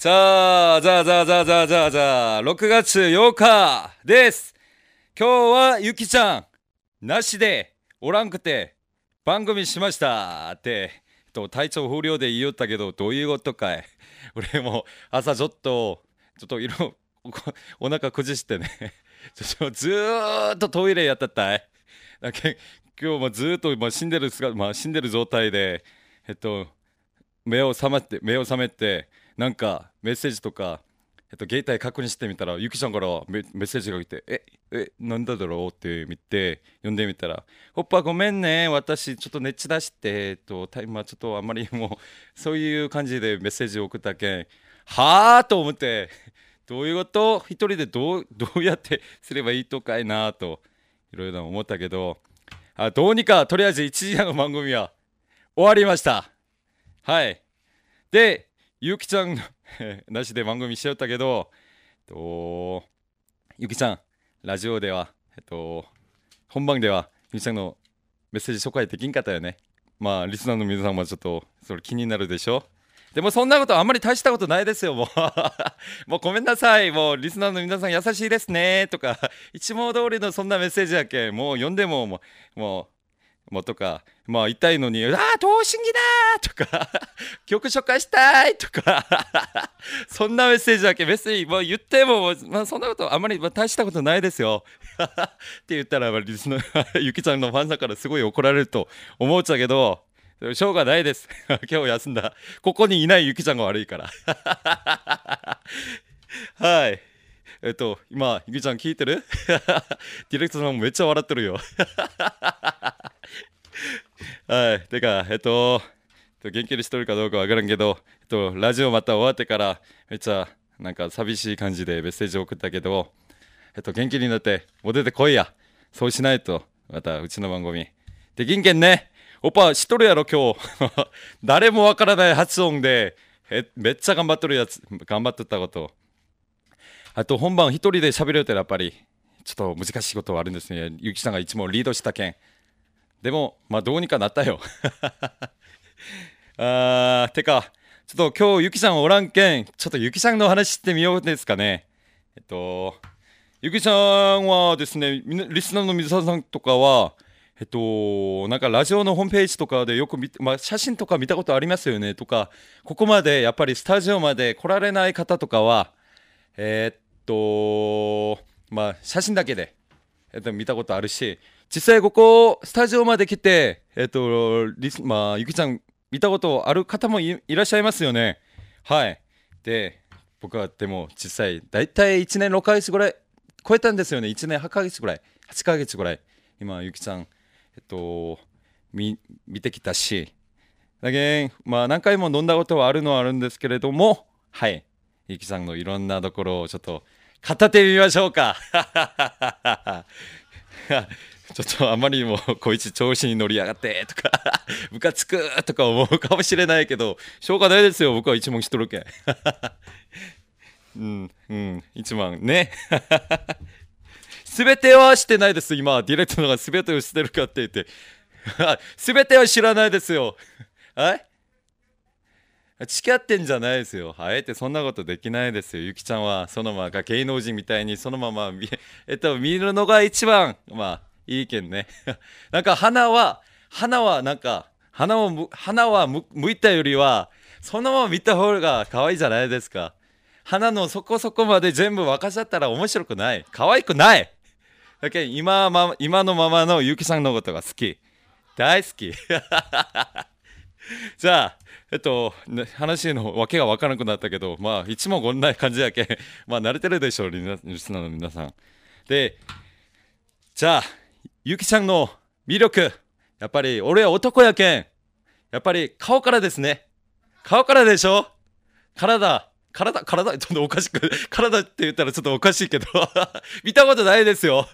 さあ、ざあざあざあざあざあざあ、6月8日です。今日はゆきちゃん、なしでおらんくて番組しましたって、と体調不良で言いよったけど、どういうことかい。俺も朝ちょっと、ちょっと色、お お腹崩してね、ちょずーっとトイレやったったい。だけ今日もずーっと、まあ、死んでる姿、まあ、死んでる状態で、えっと、目を覚まって目を覚めてなんかメッセージとか、えっと、携帯確認してみたらゆきちゃんからメッセージが来て「ええなんだだろう?」って見て読んでみたら「おっぱごめんね私ちょっと熱出して、えっと、タイマーちょっとあんまり もうそういう感じでメッセージを送ったけんはあと思ってどういうこと？一人でどうどうやってすればいいとかいなといろいろ思ったけどあどうにかとりあえず1時間の番組は終わりました。はい。で、ゆきちゃん なしで番組しちゃったけど、えっと、ゆきちゃん、ラジオでは、えっと、本番では、ゆきちゃんのメッセージ紹介できんかったよね。まあ、リスナーの皆さんもちょっと、それ気になるでしょでもそんなことあんまり大したことないですよ、もう。もうごめんなさい。もうリスナーの皆さん優しいですね。とか、いつも通りのそんなメッセージやけ、もう読んでも、もう、ももとか、まあ痛いのに、ああ、等身技だとか、曲紹介したいとか、そんなメッセージだけ、メッセージ、もう言っても、まあ、そんなことあまり、まあ、大したことないですよ。って言ったら、まあ、リスナー、ゆきちゃんのファンだからすごい怒られると思っちゃうけど、しょうがないです。今日休んだ。ここにいないゆきちゃんが悪いから。はい。えっと、今、ゆきちゃん聞いてる？ディレクターさんもめっちゃ笑ってるよ。はい。てか、えっと、元気にしとるかどうかわからんけど、えっと、ラジオまた終わってから、めっちゃ、なんか寂しい感じでメッセージを送ったけど、えっと、元気になって、もう出てこいや。そうしないと、また、うちの番組。できんけんね。おっぱ、知っとるやろ、今日。誰もわからない発音で、えめっちゃ頑張っとるやつ、頑張っとったこと。あと、本番一人で喋るとやっぱり、ちょっと難しいことはあるんですね。ゆきさんがいつもリードしたけん。でも、まあ、どうにかなったよ。あー、てか、ちょっと今日ゆきさんおらんけん、ちょっとゆきさんの話してみようですかね。えっと、ゆきさんはですね、リスナーの水沢さんとかは、えっと、なんかラジオのホームページとかでよく見て、まあ、写真とか見たことありますよねとか、ここまでやっぱりスタジオまで来られない方とかは、えーっと、まあ、写真だけで、えっと、見たことあるし、実際ここ、スタジオまで来て、えっと、リスまあ、ゆきちゃん見たことある方もいらっしゃいますよね。はい。で、僕はでも実際、大体1年6ヶ月ぐらい超えたんですよね。1年8ヶ月ぐらい、8ヶ月ぐらい。今、ゆきちゃん、えっと、見見てきたし、だけ、まあ、何回も飲んだことはあるのはあるんですけれども、はい。ゆきさんのいろんなところをちょっと語ってみましょうか。ちょっとあまりにもこいつ調子に乗りやがってとか ムカつくとか思うかもしれないけどしょうがないですよ。僕は一問しとるけん。うんうん一問ね。全てはしてないです。今ディレクターが全てをしてるかって言って。全ては知らないですよ。はい付き合ってんじゃないですよ。あえてそんなことできないですよ。ゆきちゃんはそのまま芸能人みたいにそのまま見, えっと、見るのが一番まあいいけんね。なんか花は花はなんか花を花は向いたよりはそのまま見た方が可愛いじゃないですか。花のそこそこまで全部沸かしちゃったら面白くない。可愛くない。だけ今ま今のままのゆきさんのことが好き。大好き。じゃあ、えっと、話のわけが分からなくなったけど、まあ、いつもこんな感じやけ、まあ、慣れてるでしょう、リスナーの皆さん。で、じゃあ、ゆきちゃんの魅力、やっぱり、俺は男やけん、やっぱり顔からですね。顔からでしょ体、体、体、ちょっとおかしく、体って言ったらちょっとおかしいけど、見たことないですよ。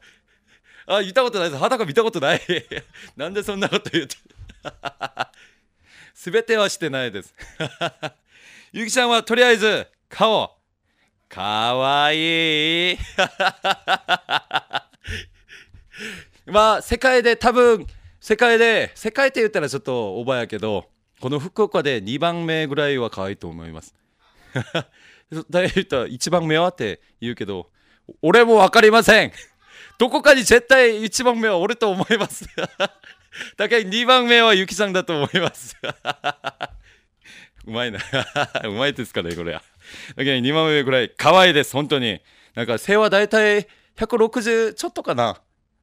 あ、見たことないです。裸見たことない。なんでそんなこと言って。すべてはしてないです。ゆきちゃんはとりあえず顔かわいい まあ世界で多分世界で世界って言ったらちょっとオーバーやけどこの福岡で2番目ぐらいは可愛いと思いますダイエット一番目はって言うけど、俺もわかりません。どこかに絶対一番目は俺と思います。だけど2番目はゆきさんだと思います。うまいな。うまいですかね、これは。だけど2番目ぐらい可愛いです、本当に。なんか背はだいたい160ちょっとかな。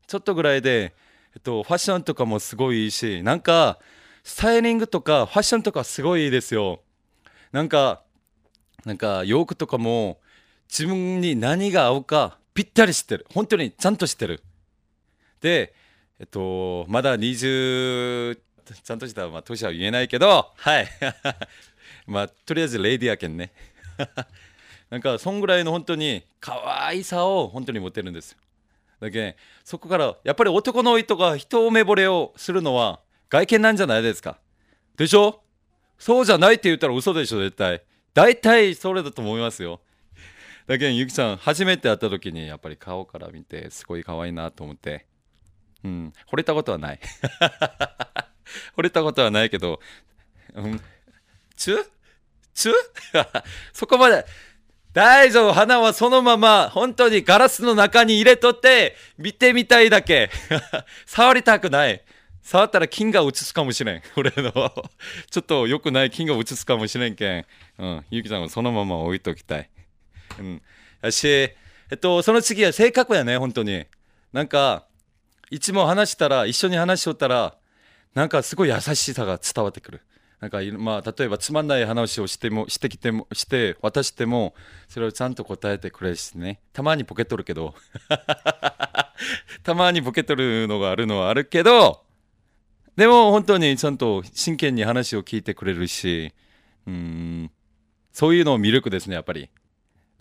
ちょっとぐらいで、えっと、ファッションとかもすごいいいし、なんか、スタイリングとかファッションとかすごいいいですよ。なんか、なんか洋服とかも自分に何が合うかぴったり知ってる。本当にちゃんと知ってる。で、えっと、まだ20、ちゃんとしたまあ年は言えないけど、はい。まあ、とりあえずレイディアけんね。なんか、そんぐらいの本当に可愛さを本当に持ってるんですよ。だけそこからやっぱり男の人が一目惚れをするのは外見なんじゃないですかでしょ？そうじゃないって言ったら嘘でしょ絶対大体それだと思いますよだけどゆきさん初めて会った時にやっぱり顔から見てすごい可愛いなと思って。うん。惚れたことはない。惚れたことはないけどうん。チュ？チュ？そこまで。大丈夫。花はそのまま本当にガラスの中に入れとって見てみたいだけ。触りたくない。触ったら金が映すかもしれん。俺の。ちょっと良くない金が映すかもしれんけん。うん。ゆきさんはそのまま置いときたい。うん。やし、えっと、その次は性格やね、本当に。なんか、一問話したら、一緒に話しとったら、なんかすごい優しさが伝わってくる。なんか、まあ、例えばつまんない話をしても、してきても、して渡しても、それをちゃんと答えてくれるしね。たまにボケとるけど。たまにボケとるのがあるのはあるけど、でも本当にちゃんと真剣に話を聞いてくれるし、うん、そういうの魅力ですね、やっぱり。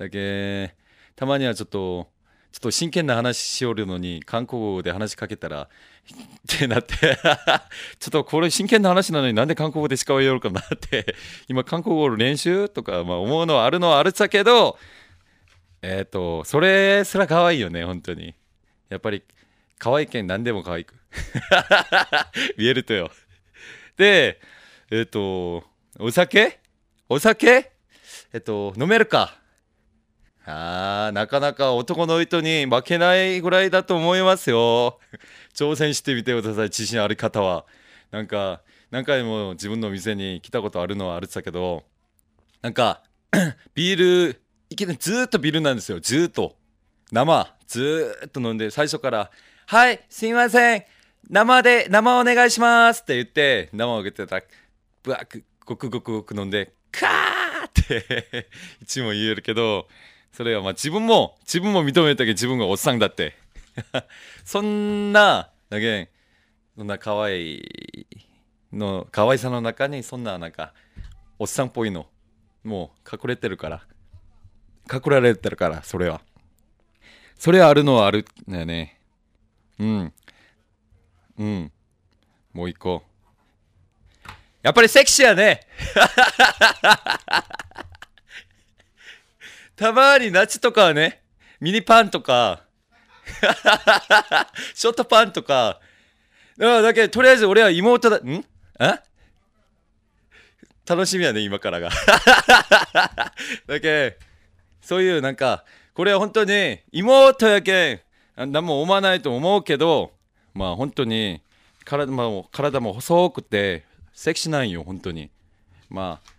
だけ、たまにはちょっと、ちょっと真剣な話しよるのに、韓国語で話しかけたら、ってなって ちょっとこれ真剣な話なのになんで韓国語でしか言よるかなって今韓国語の練習とか、まあ、思うのはあるのはあるっちゃけど、えっ、と、それすら可愛いよね、本当に。やっぱり、可愛いけん何でも可愛く。見えるとよ。でえっ、とお酒？お酒？えっ、と飲めるか。あーなかなか男の人に負けないぐらいだと思いますよ。挑戦してみてください自信ある方は。なんか何回も自分の店に来たことあるのはあるっだけどなんか ビールいきなりずっとビールなんですよ。ずっと。生ずっと飲んで最初からはい、すみません。生で、生お願いします。って言って、生をあげてたら、ぶわく、ごくごくごく飲んで、カーって 一も言えるけど、それはまあ自分も、自分も認めたけど自分がおっさんだって。そんな、だけそんな可愛いの、可愛さの中に、そんななんか、おっさんっぽいの、もう隠れてるから。隠られてるから、それは。それはあるのはあるんだよね。うんうんもう一個やっぱりセクシーやね たまに夏とかはねミニパンとか ショートパンとかだけどとりあえず俺は妹だん？あ？楽しみやね今からが。だけそういうなんかこれは本当に妹やけん何も思わないと思うけどまあ本当に体も体も細くてセクシーなんよ本当に。まあ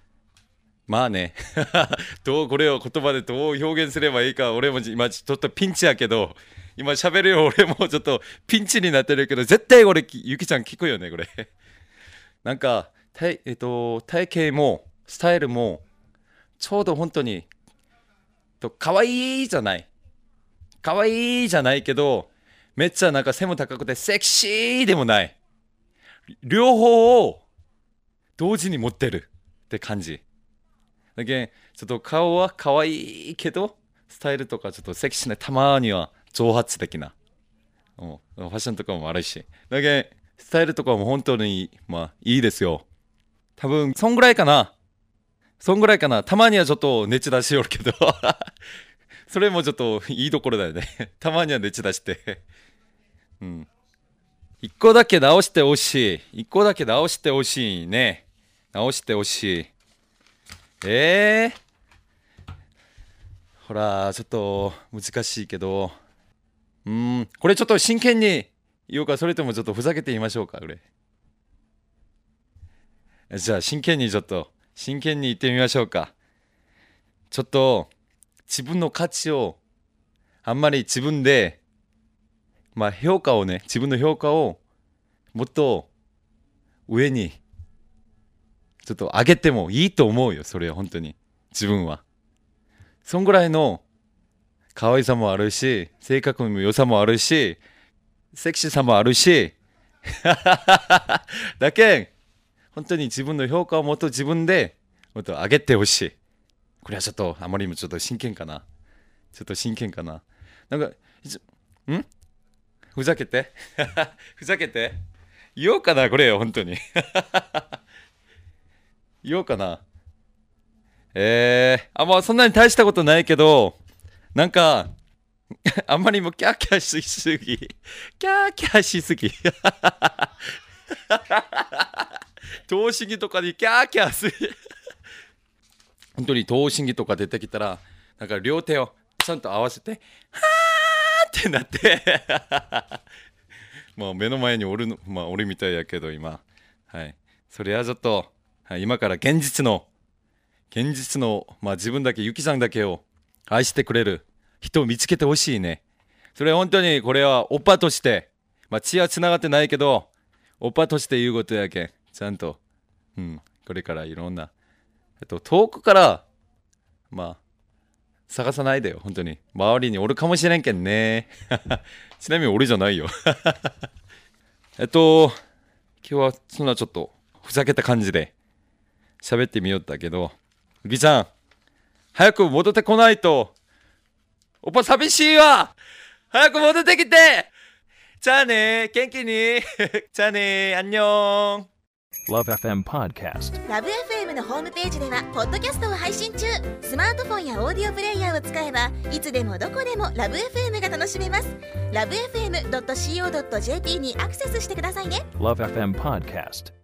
まあね どうこれを言葉でどう表現すればいいか俺も今ちょっとピンチやけど今喋るよ俺もちょっとピンチになってるけど絶対俺ゆきちゃん聞くよねこれ なんか体,、えっと、体型もスタイルもちょうど本当にと可愛いじゃない可愛いじゃないけど、めっちゃなんか背も高くてセクシーでもない。両方を同時に持ってるって感じ。だけちょっと顔は可愛いけど、スタイルとかちょっとセクシーなたまには蒸発的な。ファッションとかも悪いし。だけスタイルとかも本当に、まあ、いいですよ。多分、そんぐらいかな。そんぐらいかな。たまにはちょっと熱出しよるけど それもちょっといいところだよねたまには熱出してうん一個だけ直してほしい一個だけ直してほしいね直してほしいえー、ほらちょっと難しいけど。うん。これちょっと真剣に言おうかそれともちょっとふざけて言いましょうかこれ。じゃあ真剣にちょっと真剣に言ってみましょうか。ちょっと自分の価値をあんまり自分でまあ評価をね自分の評価をもっと上にちょっと上げてもいいと思うよそれは本当に。自分は。そんぐらいの可愛さもあるし性格の良さもあるしセクシーさもあるし だけ本当に自分の評価をもっと自分でもっと上げてほしい。これはちょっとあまりにもちょっと真剣かな。ちょっと真剣かな。なんかん？ふざけて？ふざけて？言おうかなこれよ本当に。言おうかな。えー、あまあそんなに大したことないけどなんか あんまりもキャーキャーしすぎ。キャーキャーしすぎ。投資着とかにキャーキャーする本当に投資着とか出てきたらなんか両手をちゃんと合わせてはーってなって。まあ目の前におるのまあ俺みたいやけど今。はい。それはちょっと、はい、今から現実の現実のまあ自分だけゆきさんだけを愛してくれる人を見つけてほしいね。それ本当にこれはオッパとしてまあ血はつながってないけどオッパとして言うことやけんちゃんと。うんこれからいろんな。えっと遠くからまあ探さないでよ本当に。周りにおるかもしれんけんね。ちなみに俺じゃないよ。えっと今日はそんなちょっとふざけた感じで。喋ってみよったけどゆきちゃん早く戻ってこないと。おっぱ寂しいわ。早く戻ってきて。じゃあね元気に。じゃあねアンニョン Love FM Podcast. ラブ f m のホームページではポッドキャストを配信中。スマートフォンやオーディオプレイヤーを使えばいつでもどこでもラブ f m が楽しめます。ラブ FM.co.jp にアクセスしてくださいね。Love FM Podcast.